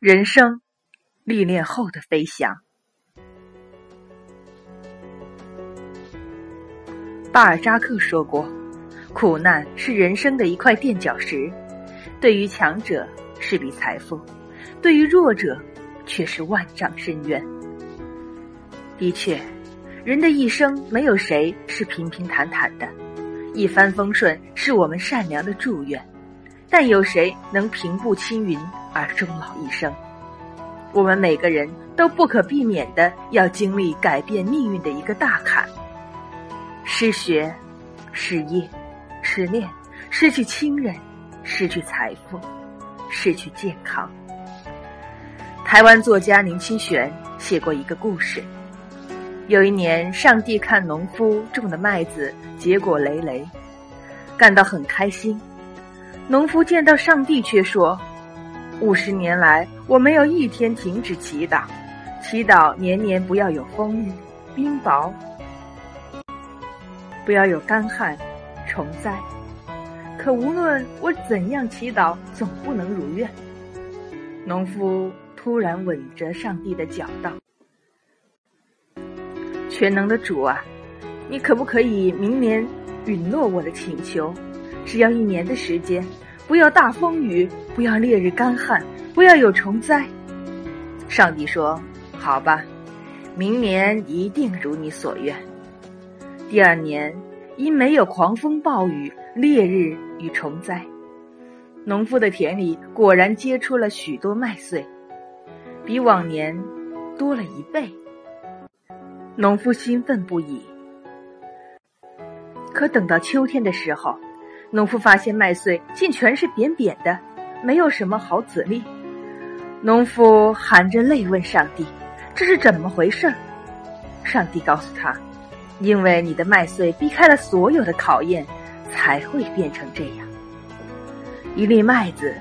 人生历练后的飞翔。巴尔扎克说过：“苦难是人生的一块垫脚石，对于强者是笔财富，对于弱者却是万丈深渊。”的确，人的一生没有谁是平平坦坦的，一帆风顺是我们善良的祝愿。但有谁能平步青云而终老一生？我们每个人都不可避免的要经历改变命运的一个大坎：失学、失业、失恋、失去亲人、失去财富、失去健康。台湾作家林清玄写过一个故事：有一年，上帝看农夫种的麦子结果累累，感到很开心。农夫见到上帝，却说：“五十年来，我没有一天停止祈祷，祈祷年年不要有风雨、冰雹，不要有干旱、虫灾。可无论我怎样祈祷，总不能如愿。”农夫突然吻着上帝的脚道：“全能的主啊，你可不可以明年允诺我的请求？”只要一年的时间，不要大风雨，不要烈日干旱，不要有虫灾。上帝说：“好吧，明年一定如你所愿。”第二年，因没有狂风暴雨、烈日与虫灾，农夫的田里果然结出了许多麦穗，比往年多了一倍。农夫兴奋不已。可等到秋天的时候，农夫发现麦穗竟全是扁扁的，没有什么好籽粒。农夫含着泪问上帝：“这是怎么回事？”上帝告诉他：“因为你的麦穗避开了所有的考验，才会变成这样。一粒麦子，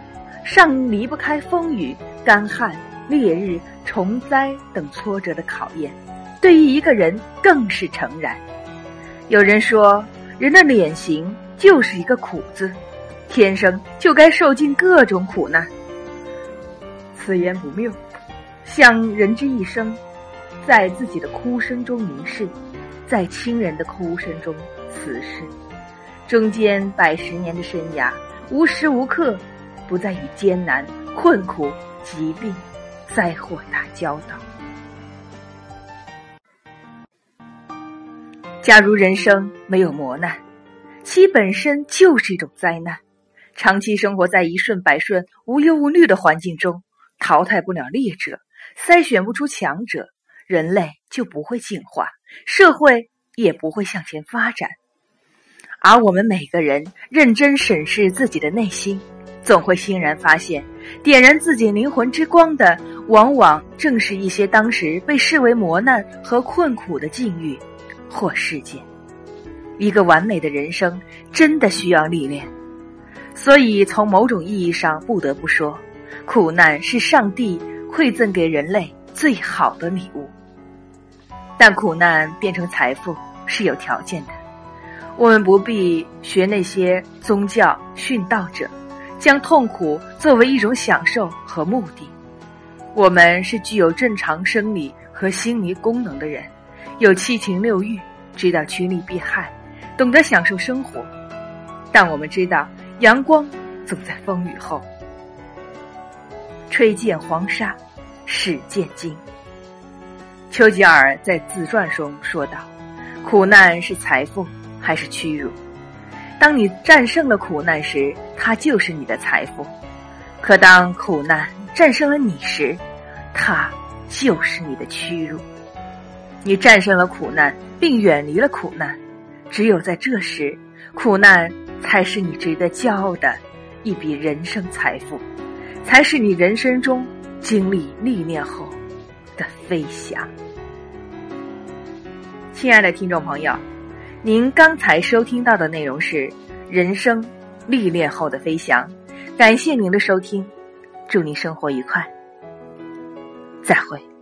尚离不开风雨、干旱、烈日、虫灾等挫折的考验，对于一个人更是诚然。有人说，人的脸型。”就是一个苦字，天生就该受尽各种苦难。此言不谬，想人之一生，在自己的哭声中凝视，在亲人的哭声中辞世，中间百十年的生涯，无时无刻不在与艰难、困苦、疾病、灾祸打交道。假如人生没有磨难。其本身就是一种灾难。长期生活在一顺百顺、无忧无虑的环境中，淘汰不了劣者，筛选不出强者，人类就不会进化，社会也不会向前发展。而我们每个人认真审视自己的内心，总会欣然发现，点燃自己灵魂之光的，往往正是一些当时被视为磨难和困苦的境遇或事件。一个完美的人生真的需要历练，所以从某种意义上不得不说，苦难是上帝馈赠给人类最好的礼物。但苦难变成财富是有条件的，我们不必学那些宗教殉道者，将痛苦作为一种享受和目的。我们是具有正常生理和心理功能的人，有七情六欲，知道趋利避害。懂得享受生活，但我们知道，阳光总在风雨后。吹见黄沙，始见金。丘吉尔在自传中说道：“苦难是财富还是屈辱？当你战胜了苦难时，它就是你的财富；可当苦难战胜了你时，它就是你的屈辱。你战胜了苦难，并远离了苦难。”只有在这时，苦难才是你值得骄傲的一笔人生财富，才是你人生中经历历练后的飞翔。亲爱的听众朋友，您刚才收听到的内容是《人生历练后的飞翔》，感谢您的收听，祝您生活愉快，再会。